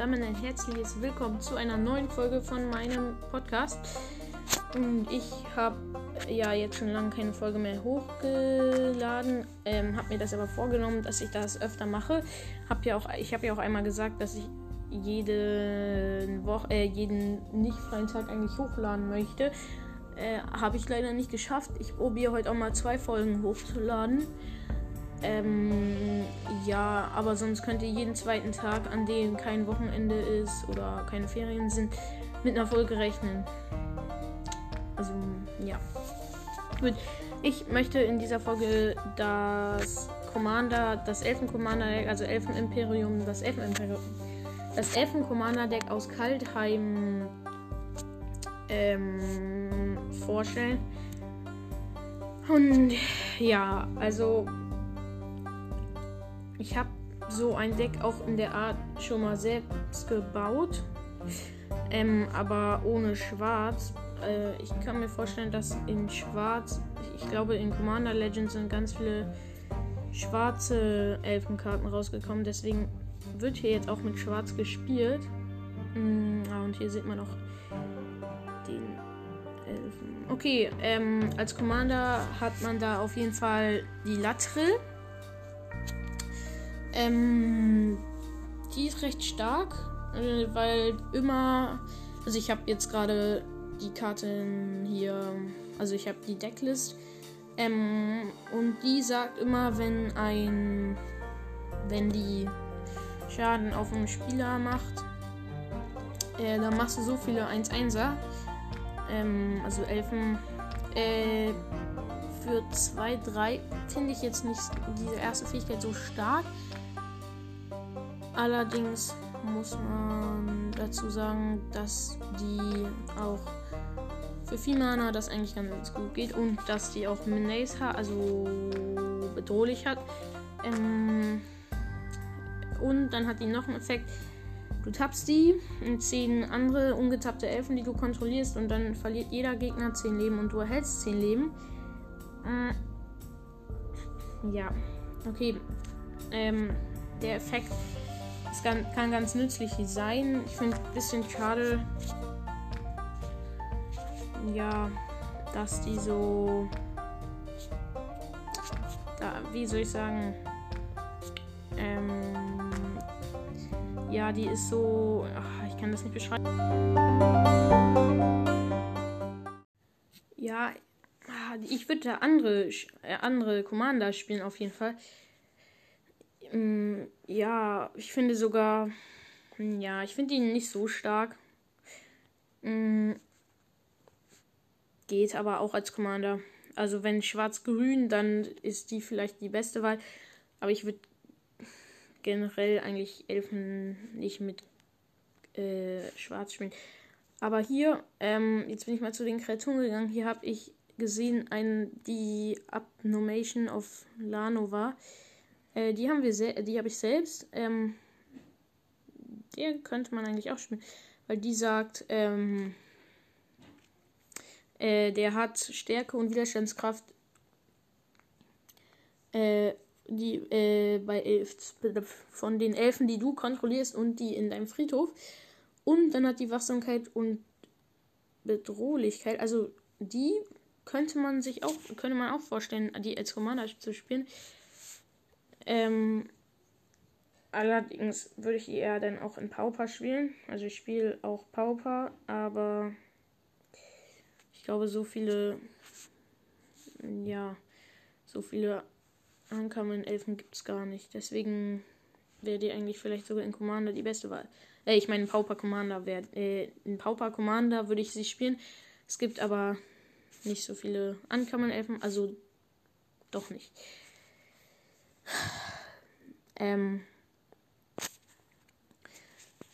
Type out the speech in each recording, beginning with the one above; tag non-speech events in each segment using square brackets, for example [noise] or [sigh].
und ein herzliches Willkommen zu einer neuen Folge von meinem Podcast. Ich habe ja jetzt schon lange keine Folge mehr hochgeladen, ähm, habe mir das aber vorgenommen, dass ich das öfter mache. Hab ja auch, ich habe ja auch einmal gesagt, dass ich jede Woche, äh, jeden nicht freien Tag eigentlich hochladen möchte. Äh, habe ich leider nicht geschafft. Ich probiere heute auch mal zwei Folgen hochzuladen. Ähm, ja, aber sonst könnt ihr jeden zweiten Tag, an dem kein Wochenende ist oder keine Ferien sind, mit einer Folge rechnen. Also, ja. Gut. Ich möchte in dieser Folge das Commander, das Elfen-Commander-Deck, also Elfen-Imperium, das Elfen-Imperium, das Elfen-Commander-Deck aus Kaltheim ähm, vorstellen. Und ja, also ich habe so ein Deck auch in der Art schon mal selbst gebaut. Ähm, aber ohne Schwarz. Äh, ich kann mir vorstellen, dass in Schwarz, ich glaube in Commander Legends sind ganz viele schwarze Elfenkarten rausgekommen. Deswegen wird hier jetzt auch mit Schwarz gespielt. Mm, und hier sieht man auch den Elfen. Okay, ähm, als Commander hat man da auf jeden Fall die Latrell. Ähm, die ist recht stark, äh, weil immer, also ich habe jetzt gerade die Karten hier, also ich habe die Decklist. Ähm, und die sagt immer, wenn ein, wenn die Schaden auf einen Spieler macht, äh, dann machst du so viele 1-1er, ähm, also Elfen, äh, für 2-3 finde ich jetzt nicht diese erste Fähigkeit so stark. Allerdings muss man dazu sagen, dass die auch für Fimana das eigentlich ganz gut geht und dass die auch Menace hat, also bedrohlich hat. Ähm und dann hat die noch einen Effekt. Du tappst die und 10 andere ungetappte Elfen, die du kontrollierst, und dann verliert jeder Gegner 10 Leben und du erhältst 10 Leben. Äh ja, okay. Ähm, der Effekt es kann, kann ganz nützlich sein. Ich finde ein bisschen schade, ja, dass die so, da, wie soll ich sagen, ähm, ja, die ist so, ach, ich kann das nicht beschreiben. Ja, ich würde da andere, äh, andere Commander spielen auf jeden Fall. Mm, ja, ich finde sogar. Mm, ja, ich finde ihn nicht so stark. Mm, geht aber auch als Commander. Also wenn schwarz-grün, dann ist die vielleicht die beste Wahl. Aber ich würde generell eigentlich Elfen nicht mit äh, schwarz spielen. Aber hier, ähm, jetzt bin ich mal zu den Kreaturen gegangen. Hier habe ich gesehen, ein, die Abnomation of Lanova. Äh, die haben wir die habe ich selbst. Ähm, der könnte man eigentlich auch spielen. Weil die sagt, ähm, äh, der hat Stärke und Widerstandskraft. Äh, die äh, bei elf, von den Elfen, die du kontrollierst und die in deinem Friedhof. Und dann hat die Wachsamkeit und Bedrohlichkeit. Also die könnte man sich auch, könnte man auch vorstellen, die als Commander zu spielen. Ähm, allerdings würde ich eher dann auch in Pauper spielen. Also ich spiele auch Pauper, aber ich glaube, so viele, ja, so viele Uncommon Elfen gibt es gar nicht. Deswegen wäre die eigentlich vielleicht sogar in Commander die beste Wahl. Äh, ich meine, Pauper Commander wäre, äh, in Pauper Commander würde ich sie spielen. Es gibt aber nicht so viele Uncommon Elfen, also doch nicht. Ähm.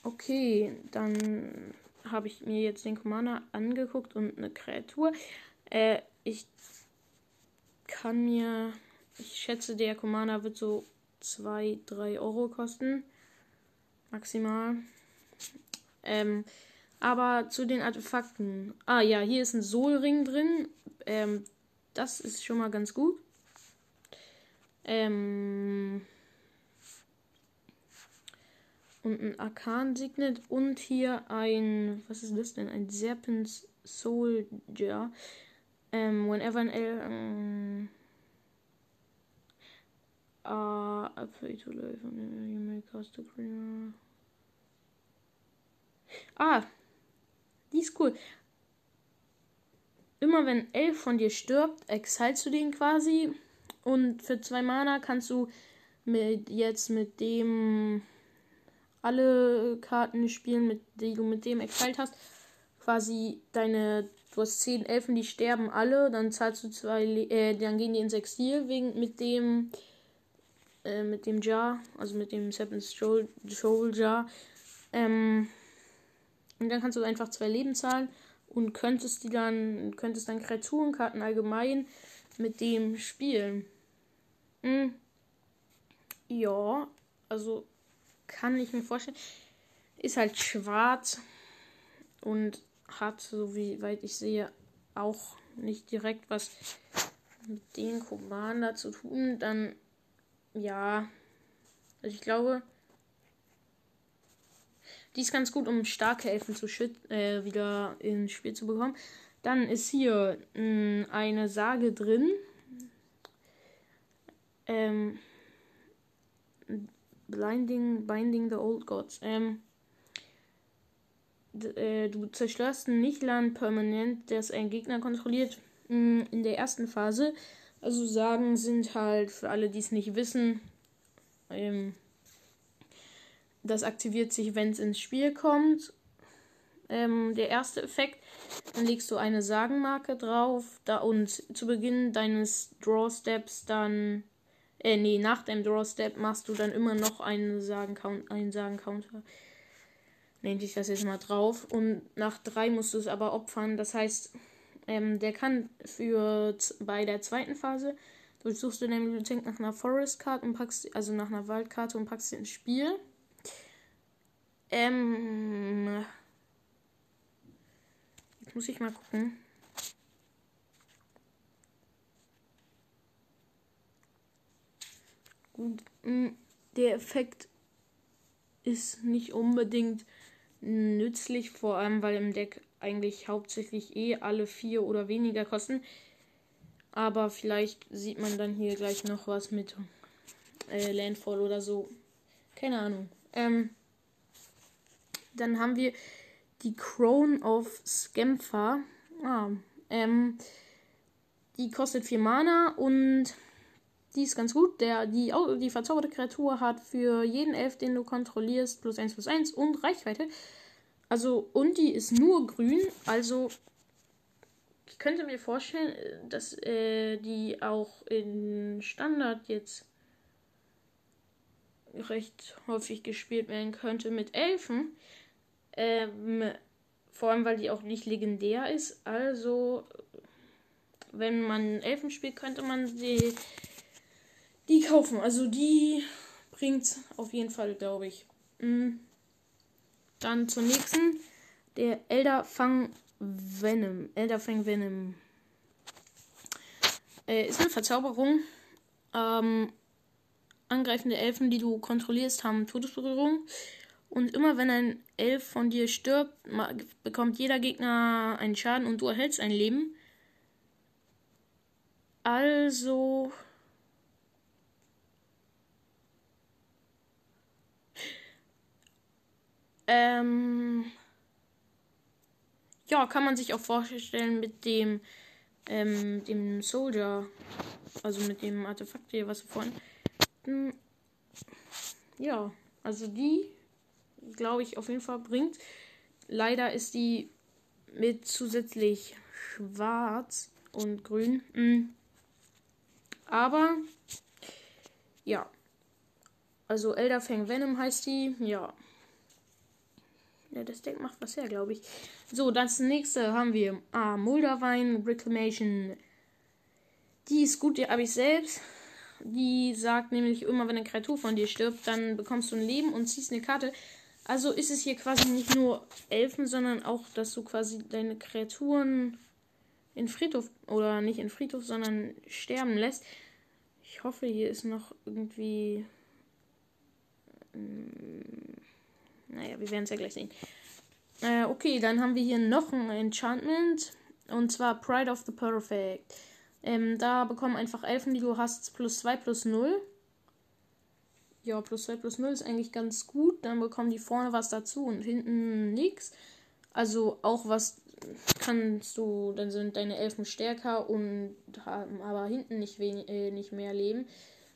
Okay, dann habe ich mir jetzt den Commander angeguckt und eine Kreatur. Äh, ich kann mir. Ich schätze, der Commander wird so 2, 3 Euro kosten. Maximal. Ähm, aber zu den Artefakten. Ah ja, hier ist ein Solring drin. Ähm, das ist schon mal ganz gut. Ähm, und ein Arkan Signet und hier ein, was ist das denn? Ein Serpent Soldier. Ähm, whenever an L. Ähm, uh, I to live and you may cast a green. Ah, die ist cool. Immer wenn elf von dir stirbt, exilst du den quasi. Und für zwei Mana kannst du mit jetzt mit dem alle Karten spielen, mit die du mit dem exiled hast. Quasi deine, du hast zehn Elfen, die sterben alle, dann zahlst du zwei, äh, dann gehen die ins Exil wegen mit dem, äh, mit dem Jar, also mit dem Seven Soul Jar. Ähm, und dann kannst du einfach zwei Leben zahlen und könntest die dann, könntest dann Kreaturenkarten allgemein mit dem spielen. Hm. Ja, also kann ich mir vorstellen. Ist halt schwarz und hat, so wie weit ich sehe, auch nicht direkt was mit den Commander zu tun. Dann, ja, also ich glaube, die ist ganz gut, um starke Elfen zu äh, wieder ins Spiel zu bekommen. Dann ist hier mh, hm, eine Sage drin. Ähm, Blinding, Binding the Old Gods. Ähm, äh, du zerstörst ein Nichtland permanent, das ein Gegner kontrolliert. Mh, hm, in der ersten Phase. Also Sagen sind halt für alle, die es nicht wissen, ähm, das aktiviert sich, wenn es ins Spiel kommt. Ähm, der erste Effekt, dann legst du eine Sagenmarke drauf da und zu Beginn deines Draw Steps dann, äh, nee, nach deinem Draw Step machst du dann immer noch einen Sagen einen Sagen Counter. Nehme ich das jetzt mal drauf und nach drei musst du es aber opfern. Das heißt, ähm, der kann für bei der zweiten Phase durchsuchst du deine Bibliothek nach einer Forest Card und packst also nach einer Waldkarte und packst sie ins Spiel. Ähm. Jetzt muss ich mal gucken. Gut, mm, der Effekt ist nicht unbedingt nützlich, vor allem weil im Deck eigentlich hauptsächlich eh alle vier oder weniger kosten. Aber vielleicht sieht man dann hier gleich noch was mit äh, Landfall oder so. Keine Ahnung. Ähm, dann haben wir die Crown of Skempha. Ah, ähm, die kostet 4 Mana und die ist ganz gut. Der, die, die verzauberte Kreatur hat für jeden Elf, den du kontrollierst, plus 1 plus 1 und Reichweite. Also, und die ist nur grün. Also, ich könnte mir vorstellen, dass äh, die auch in Standard jetzt recht häufig gespielt werden könnte mit Elfen. Ähm, vor allem, weil die auch nicht legendär ist. Also, wenn man Elfen spielt, könnte man die, die kaufen. Also, die bringt auf jeden Fall, glaube ich. Mhm. Dann zur nächsten. Der Elderfang Venom. Elderfang Venom. Äh, ist eine Verzauberung. Ähm, angreifende Elfen, die du kontrollierst, haben Todesberührung. Und immer wenn ein Elf von dir stirbt, bekommt jeder Gegner einen Schaden und du erhältst ein Leben. Also. Ähm. Ja, kann man sich auch vorstellen mit dem, ähm, dem Soldier. Also mit dem Artefakt hier, was wir vorhin. Hm, ja, also die glaube ich, auf jeden Fall bringt. Leider ist die mit zusätzlich schwarz und grün. Mhm. Aber ja. Also Elderfang Venom heißt die. Ja. Ja, das Deck macht was her, glaube ich. So, das nächste haben wir ah, Mulderwein Reclamation. Die ist gut, die habe ich selbst. Die sagt nämlich immer, wenn eine Kreatur von dir stirbt, dann bekommst du ein Leben und ziehst eine Karte. Also ist es hier quasi nicht nur Elfen, sondern auch, dass du quasi deine Kreaturen in Friedhof oder nicht in Friedhof, sondern sterben lässt. Ich hoffe, hier ist noch irgendwie. Ähm, naja, wir werden es ja gleich sehen. Äh, okay, dann haben wir hier noch ein Enchantment. Und zwar Pride of the Perfect. Ähm, da bekommen einfach Elfen, die du hast, plus 2 plus 0. Ja, plus 2 plus 0 ist eigentlich ganz gut. Dann bekommen die vorne was dazu und hinten nichts. Also auch was kannst du, dann sind deine Elfen stärker und haben aber hinten nicht, wenig, äh, nicht mehr Leben.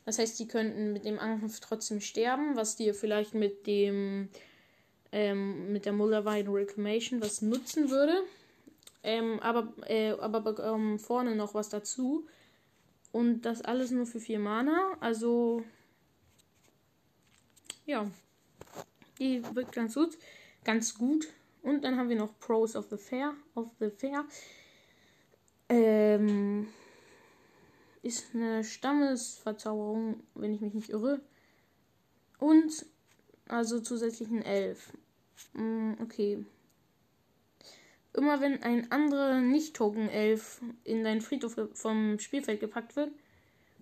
Das heißt, die könnten mit dem Angriff trotzdem sterben, was dir vielleicht mit dem ähm, mit der Mullerweide Reclamation was nutzen würde. Ähm, aber äh, aber bekommen vorne noch was dazu. Und das alles nur für 4 Mana. Also ja. Die wirkt ganz gut. Ganz gut. Und dann haben wir noch Pros of the Fair. Of the Fair. Ähm, ist eine Stammesverzauberung, wenn ich mich nicht irre. Und also zusätzlich ein Elf. Mm, okay. Immer wenn ein anderer Nicht-Token-Elf in deinen Friedhof vom Spielfeld gepackt wird,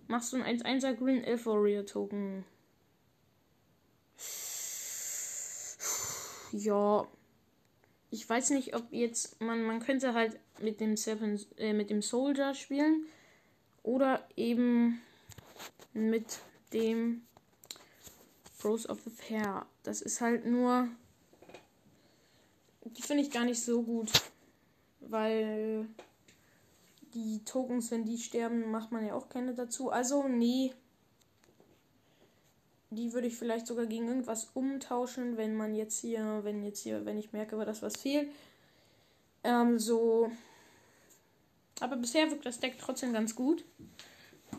machst du ein 1-1er Green Elf Warrior Token. Ja. Ich weiß nicht, ob jetzt man man könnte halt mit dem Seven äh, mit dem Soldier spielen oder eben mit dem Pros of the Fair. Das ist halt nur die finde ich gar nicht so gut, weil die Tokens, wenn die sterben, macht man ja auch keine dazu. Also nee, die würde ich vielleicht sogar gegen irgendwas umtauschen, wenn man jetzt hier, wenn jetzt hier, wenn ich merke, dass was fehlt. Ähm, so. Aber bisher wirkt das Deck trotzdem ganz gut.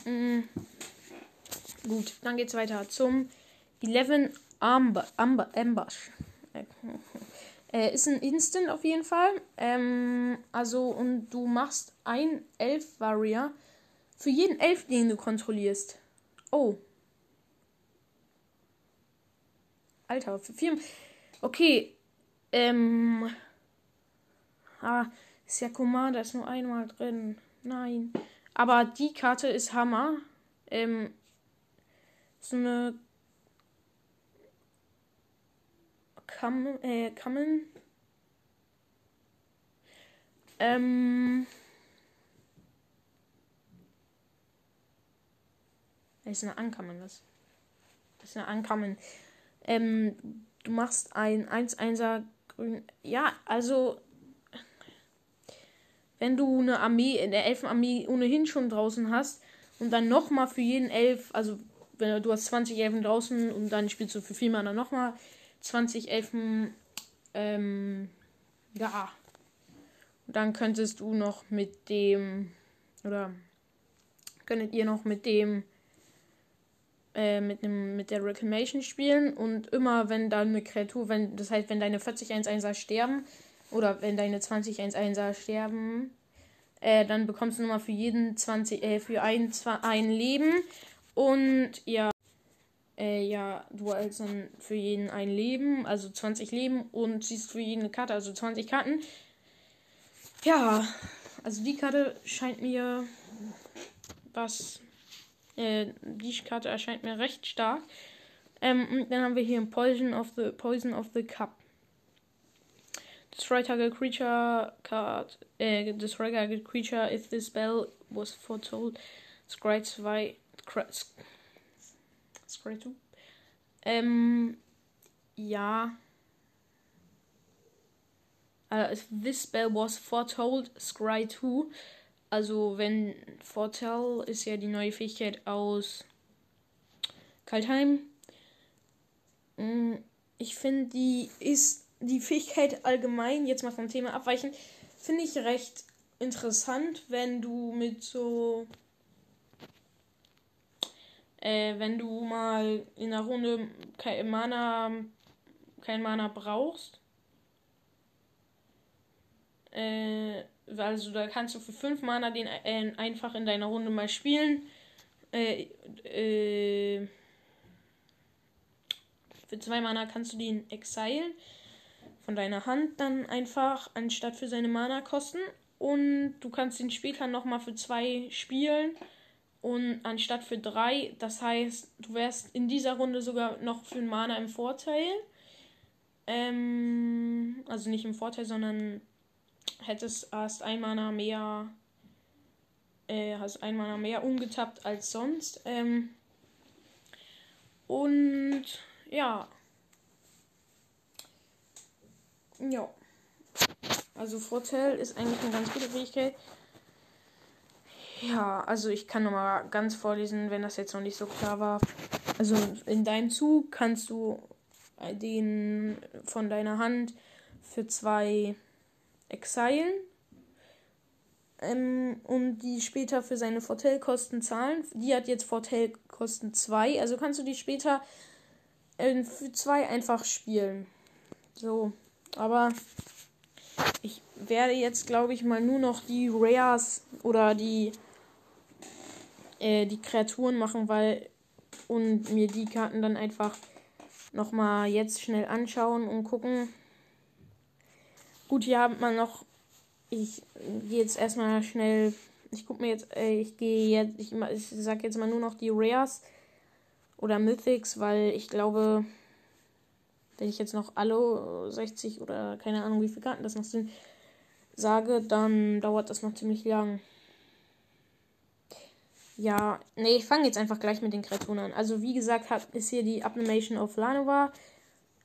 Mhm. Gut, dann geht's weiter zum 11 Amber, Amber, Ambush. Äh, ist ein Instant auf jeden Fall. Ähm, also, und du machst ein Elf-Warrior für jeden Elf, den du kontrollierst. Oh, Alter, für vier. Okay. Ähm. Ah, ist ja Commander, ist nur einmal drin. Nein. Aber die Karte ist Hammer. Ähm. So eine. Kam, äh. Ähm. Das ist eine Ankammen, was? Das ist eine Ankammen. Ähm, du machst ein 1-1er grün. Ja, also. Wenn du eine Armee, in der Elfenarmee ohnehin schon draußen hast und dann nochmal für jeden Elf, also wenn du hast 20 Elfen draußen und dann spielst du für vier Mana nochmal 20 Elfen, ähm, ja. Und dann könntest du noch mit dem, oder könntet ihr noch mit dem äh, mit, dem, mit der Reclamation spielen und immer wenn dann eine Kreatur, wenn, das heißt, wenn deine 40 1-1er sterben oder wenn deine 20 1-1er sterben, äh, dann bekommst du nochmal für jeden 20, äh, für ein, zwei, ein Leben und ja, äh, ja, du als dann für jeden ein Leben, also 20 Leben und ziehst für jeden eine Karte, also 20 Karten. Ja, also die Karte scheint mir was äh, die Karte erscheint mir recht stark. Ähm, dann haben wir hier ein Poison of the Poison of the Cup. Destroy target creature card. Äh, destroy target creature if the spell was foretold. Scry 2. Scry 2. Ähm, ja. Uh, if this spell was foretold, Scry 2. Also, wenn Vorteil ist ja die neue Fähigkeit aus Kaltheim. Mm, ich finde, die ist die Fähigkeit allgemein, jetzt mal vom Thema abweichen, finde ich recht interessant, wenn du mit so. Äh, wenn du mal in einer Runde kein Mana, kein Mana brauchst. Äh also da kannst du für 5 Mana den äh, einfach in deiner Runde mal spielen. Äh, äh, für 2 Mana kannst du den exilen von deiner Hand dann einfach, anstatt für seine Mana kosten. Und du kannst den später nochmal für 2 spielen. Und anstatt für 3, das heißt, du wärst in dieser Runde sogar noch für einen Mana im Vorteil. Ähm, also nicht im Vorteil, sondern hättest erst ein Mana mehr, äh, hast ein Mana mehr umgetappt als sonst. Ähm, und ja. Ja. Also Vorteil ist eigentlich eine ganz gute Fähigkeit. Ja, also ich kann nochmal ganz vorlesen, wenn das jetzt noch nicht so klar war. Also in deinem Zug kannst du den von deiner Hand für zwei exilen ähm, und die später für seine Vorteilkosten zahlen. Die hat jetzt Vorteilkosten 2, also kannst du die später äh, für 2 einfach spielen. So, aber ich werde jetzt, glaube ich, mal nur noch die Rares oder die äh, die Kreaturen machen, weil und mir die Karten dann einfach noch mal jetzt schnell anschauen und gucken. Gut, hier hat man noch. Ich gehe jetzt erstmal schnell. Ich gucke mir jetzt. Äh, ich gehe jetzt. Ich, ich sag jetzt mal nur noch die Rares oder Mythics, weil ich glaube, wenn ich jetzt noch alle 60 oder keine Ahnung, wie viele Karten das noch sind, sage, dann dauert das noch ziemlich lang. Ja, nee, ich fange jetzt einfach gleich mit den Kreaturen an. Also, wie gesagt, hat, ist hier die Abnimation of Lanova.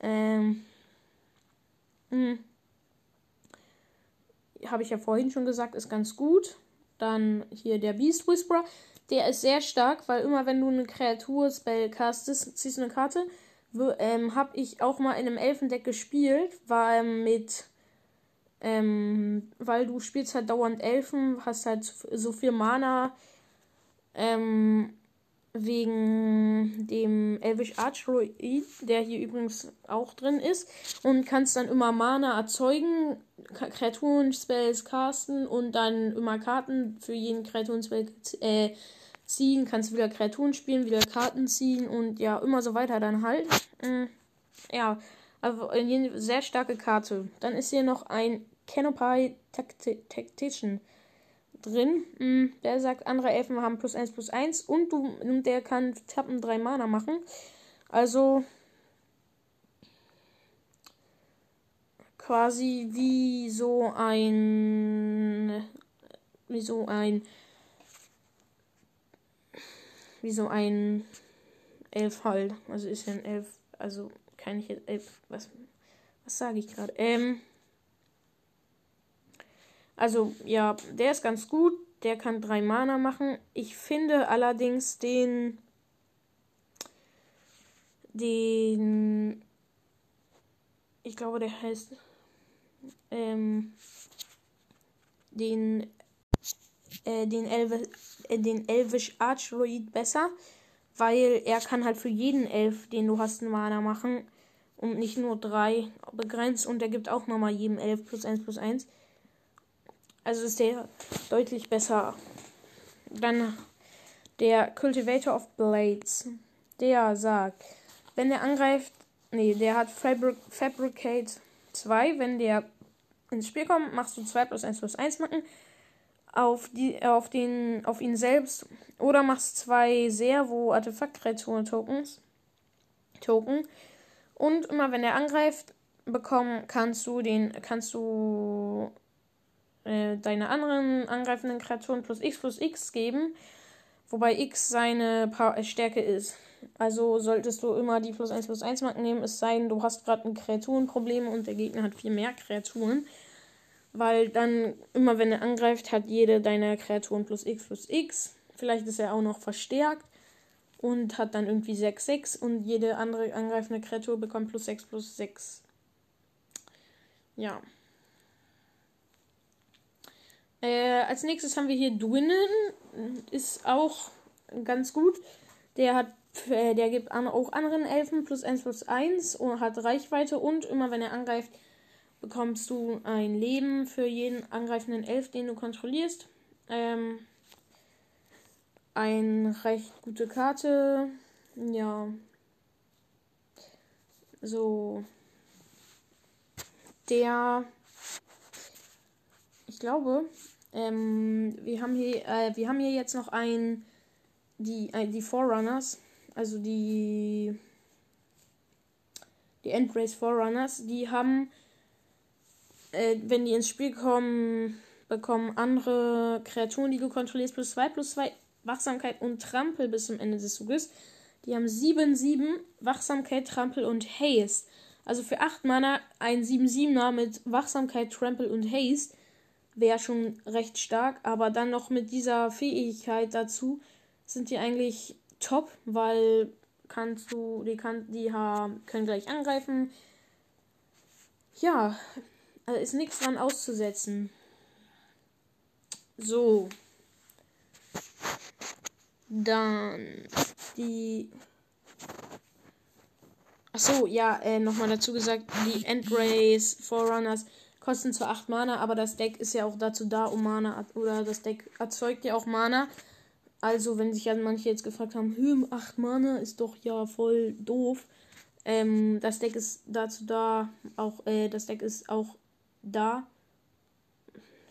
Ähm. Hm. Habe ich ja vorhin schon gesagt, ist ganz gut. Dann hier der Beast Whisperer. Der ist sehr stark, weil immer wenn du eine Kreatur-Spell castest, ziehst du eine Karte. Ähm, habe ich auch mal in einem Elfendeck gespielt. War ähm, mit. Ähm, weil du spielst halt dauernd Elfen, hast halt so viel Mana ähm, wegen dem Elvish Archroid, der hier übrigens auch drin ist. Und kannst dann immer Mana erzeugen, Kreaturen-Spells casten und dann immer Karten für jeden Kreaturen-Spell äh, ziehen. Kannst wieder Kreaturen spielen, wieder Karten ziehen und ja, immer so weiter dann halt. Äh, ja, also eine sehr starke Karte. Dann ist hier noch ein Canopy Tactician drin. Mm, der sagt, andere Elfen haben plus 1 plus 1 und du, der kann Tappen 3 Mana machen. Also quasi wie so ein wie so ein wie so ein Elf halt. Also ist ja ein Elf, also kann ich jetzt Elf, was was sage ich gerade? Ähm also ja, der ist ganz gut. Der kann drei Mana machen. Ich finde allerdings den den ich glaube der heißt ähm, den äh, den Elve, äh, den Elvish Archroid besser, weil er kann halt für jeden Elf, den du hast, einen Mana machen und nicht nur drei begrenzt und er gibt auch nochmal jedem Elf plus eins plus eins. Also ist der deutlich besser. Dann der Cultivator of Blades. Der sagt, wenn der angreift, nee, der hat Fabric, Fabricate 2. Wenn der ins Spiel kommt, machst du 2 plus 1 plus 1 Macken auf, die, auf, den, auf ihn selbst. Oder machst zwei Servo Artefakt-Kreaturen Tokens. Token. Und immer wenn er angreift, bekommen kannst du den, kannst du äh, deine anderen angreifenden Kreaturen plus x plus x geben, wobei x seine äh, Stärke ist. Also solltest du immer die plus 1 plus 1 Marken nehmen, es sei denn, du hast gerade ein Kreaturenproblem und der Gegner hat viel mehr Kreaturen. Weil dann, immer wenn er angreift, hat jede deiner Kreaturen plus x plus x. Vielleicht ist er auch noch verstärkt und hat dann irgendwie 6, 6 und jede andere angreifende Kreatur bekommt plus 6 plus 6. Ja. Äh, als nächstes haben wir hier Dwinnen. Ist auch ganz gut. Der hat äh, der gibt an, auch anderen Elfen plus 1 plus 1 und hat Reichweite und immer wenn er angreift, bekommst du ein Leben für jeden angreifenden Elf, den du kontrollierst. Ähm, eine recht gute Karte. Ja. So. Der. Ich glaube, ähm, wir, haben hier, äh, wir haben hier jetzt noch ein, die, äh, die Forerunners, also die, die Endrace Forerunners, die haben, äh, wenn die ins Spiel kommen, bekommen andere Kreaturen, die du kontrollierst, plus 2 plus 2 Wachsamkeit und Trampel bis zum Ende des Zuges. Die haben 7, 7 Wachsamkeit, Trampel und Haste. Also für 8 Mana ein 7-7er mit Wachsamkeit, Trampel und Haste wäre schon recht stark. Aber dann noch mit dieser Fähigkeit dazu sind die eigentlich top, weil kannst du, die, kann, die können gleich angreifen. Ja, also ist nichts dran auszusetzen. So. Dann die. Achso, ja, äh, nochmal dazu gesagt, die Endrace Forerunners kosten zwar 8 Mana, aber das Deck ist ja auch dazu da, um Mana, oder das Deck erzeugt ja auch Mana. Also, wenn sich ja manche jetzt gefragt haben, hm, 8 Mana ist doch ja voll doof. Ähm, das Deck ist dazu da, auch, äh, das Deck ist auch da.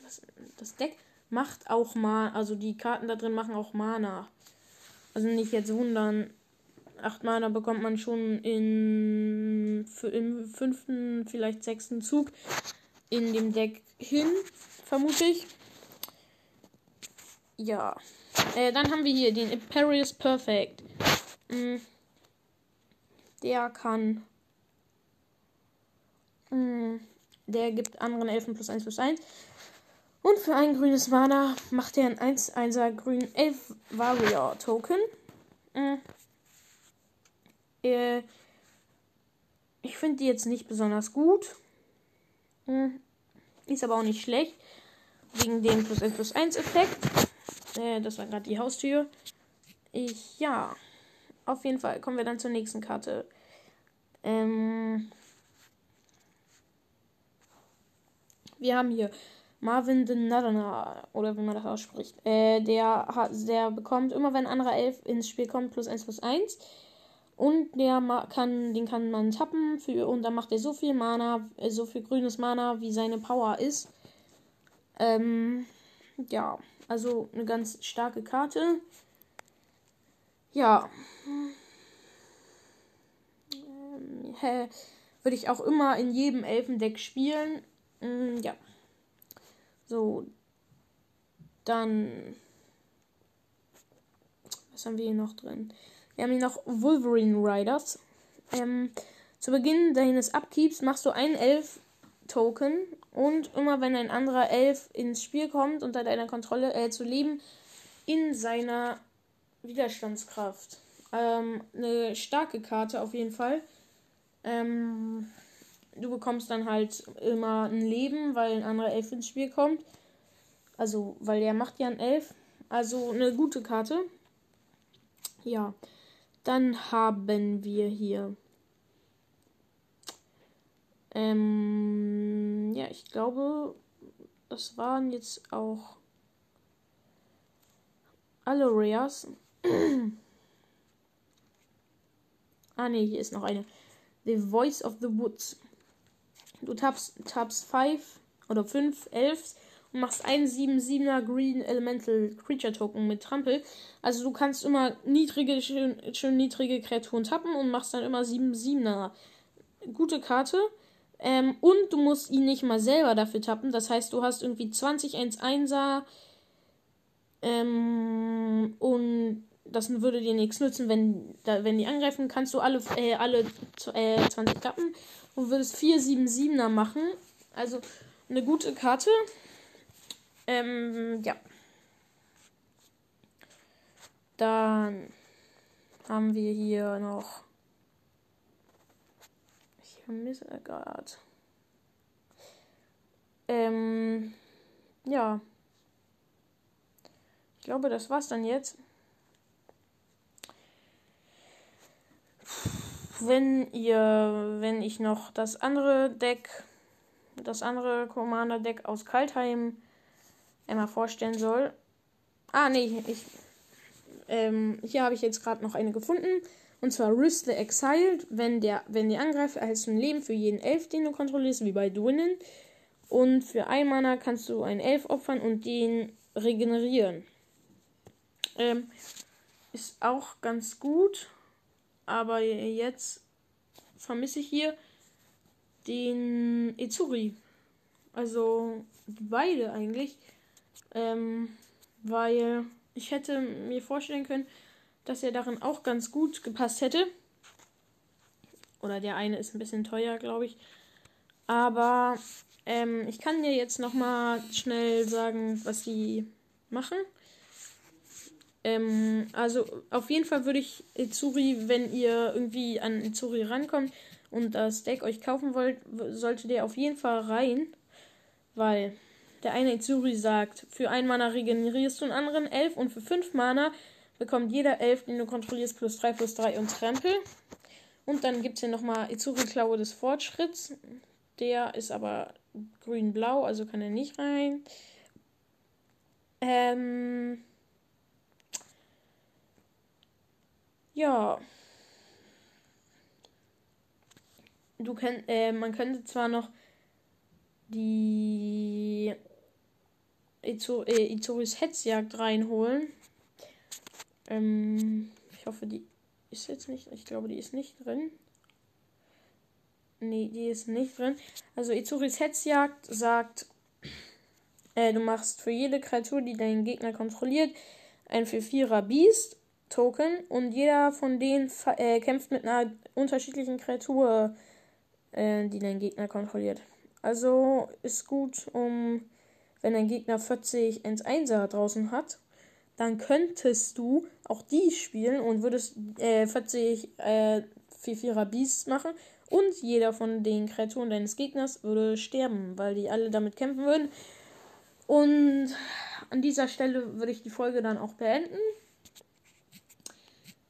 Was, das Deck macht auch Mana, also die Karten da drin machen auch Mana. Also nicht jetzt wundern. 8 Mana bekommt man schon in, im fünften, vielleicht sechsten Zug in dem Deck hin, vermute ich. Ja. Äh, dann haben wir hier den Imperious Perfect. Mm. Der kann. Mm. Der gibt anderen Elfen plus 1 plus 1. Und für ein grünes Mana macht er ein 1-1er grün Elf Warrior Token. Mm. Äh, ich finde die jetzt nicht besonders gut. Mm. Ist aber auch nicht schlecht. Wegen dem plus 1 plus 1 Effekt. Äh, das war gerade die Haustür. Ich, ja. Auf jeden Fall kommen wir dann zur nächsten Karte. Ähm, wir haben hier Marvin the Nadana, oder wie man das ausspricht. Äh, der, der bekommt immer, wenn ein anderer Elf ins Spiel kommt, plus 1 plus 1. Und der kann, den kann man tappen für, und dann macht er so viel Mana, äh, so viel grünes Mana, wie seine Power ist. Ähm, ja, also eine ganz starke Karte. Ja. Ähm, würde ich auch immer in jedem Elfendeck spielen. Ähm, ja. So. Dann. Was haben wir hier noch drin? Wir haben hier noch Wolverine Riders. Ähm, zu Beginn deines Upkeeps machst du einen Elf-Token und immer wenn ein anderer Elf ins Spiel kommt, unter deiner Kontrolle äh, zu leben, in seiner Widerstandskraft. Ähm, eine starke Karte auf jeden Fall. Ähm, du bekommst dann halt immer ein Leben, weil ein anderer Elf ins Spiel kommt. Also, weil der macht ja ein Elf. Also eine gute Karte. Ja. Dann haben wir hier. Ähm, ja, ich glaube, das waren jetzt auch alle Rares. [clears throat] ah ne, hier ist noch eine. The Voice of the Woods. Du tappst, tappst 5 oder 5 Elves und machst einen 7-7er Green Elemental Creature Token mit Trampel. Also du kannst immer niedrige, schön, schön niedrige Kreaturen tappen und machst dann immer 7-7er. Gute Karte. Ähm, und du musst ihn nicht mal selber dafür tappen. Das heißt, du hast irgendwie 20 1-1er. Ähm, und das würde dir nichts nützen, wenn, da, wenn die angreifen, kannst du alle, äh, alle äh, 20 tappen und würdest 4 7 7er machen. Also eine gute Karte. Ähm, ja. Dann haben wir hier noch. Ich vermisse gerade. Ähm, ja. Ich glaube, das war's dann jetzt. wenn ihr, wenn ich noch das andere Deck, das andere Commander Deck aus Kaltheim einmal vorstellen soll. Ah, nee, ich, ähm, hier habe ich jetzt gerade noch eine gefunden. Und zwar Risk the Exiled. Wenn der, wenn die angreift, erhältst du ein Leben für jeden Elf, den du kontrollierst, wie bei Dwinnen. Und für ein Mana kannst du einen Elf opfern und den regenerieren. Ähm, ist auch ganz gut. Aber jetzt vermisse ich hier den Izuri. Also beide eigentlich. Ähm, weil ich hätte mir vorstellen können, dass er darin auch ganz gut gepasst hätte. Oder der eine ist ein bisschen teuer, glaube ich. Aber ähm, ich kann dir jetzt noch mal schnell sagen, was die machen. Ähm, also auf jeden Fall würde ich Izuri, wenn ihr irgendwie an Izuri rankommt und das Deck euch kaufen wollt, solltet ihr auf jeden Fall rein. Weil der eine Izuri sagt, für ein Mana regenerierst du einen anderen Elf und für fünf Mana bekommt jeder Elf, den du kontrollierst, plus 3 plus 3 und Trempel. Und dann gibt es hier nochmal Izuri Klaue des Fortschritts. Der ist aber grün-blau, also kann er nicht rein. Ähm. Ja. Du könnt, äh, man könnte zwar noch die Izur äh, Hetzjagd reinholen. Ähm, ich hoffe, die ist jetzt nicht. Ich glaube, die ist nicht drin. Nee, die ist nicht drin. Also Izuris Hetzjagd sagt, äh, du machst für jede Kreatur, die deinen Gegner kontrolliert, ein 4-4er Beast Token und jeder von denen äh, kämpft mit einer unterschiedlichen Kreatur, äh, die deinen Gegner kontrolliert. Also ist gut, um wenn ein Gegner 40 1-1er draußen hat, dann könntest du auch die spielen und würdest äh, 40 äh, 4-4er Beasts machen und jeder von den Kreaturen deines Gegners würde sterben, weil die alle damit kämpfen würden. Und an dieser Stelle würde ich die Folge dann auch beenden.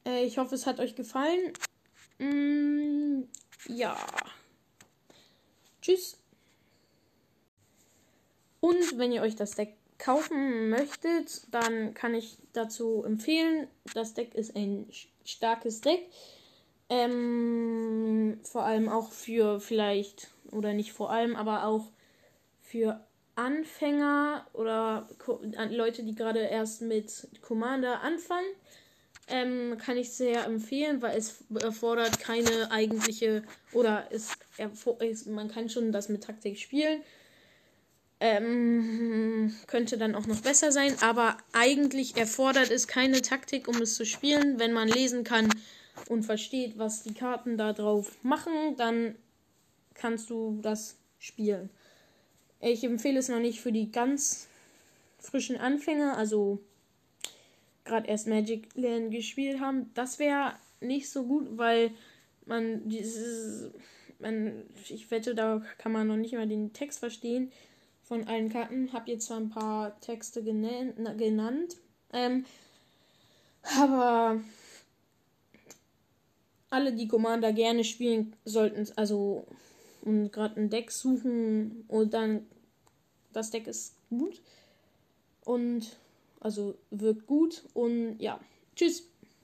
Äh, ich hoffe, es hat euch gefallen. Mm, ja. Tschüss. Und wenn ihr euch das Deck kaufen möchtet, dann kann ich dazu empfehlen. Das Deck ist ein starkes Deck. Ähm, vor allem auch für vielleicht, oder nicht vor allem, aber auch für Anfänger oder Leute, die gerade erst mit Commander anfangen. Ähm, kann ich sehr empfehlen, weil es erfordert keine eigentliche oder es, man kann schon das mit Taktik spielen ähm, [laughs] könnte dann auch noch besser sein, aber eigentlich erfordert es keine Taktik, um es zu spielen. Wenn man lesen kann und versteht, was die Karten da drauf machen, dann kannst du das spielen. Ich empfehle es noch nicht für die ganz frischen Anfänger, also gerade erst Magic lernen gespielt haben. Das wäre nicht so gut, weil man dieses, man, ich wette, da kann man noch nicht mal den Text verstehen von allen Karten. Habe jetzt zwar ein paar Texte genannt, ähm, aber alle, die Commander gerne spielen, sollten also und gerade ein Deck suchen und dann das Deck ist gut und also wirkt gut und ja, tschüss.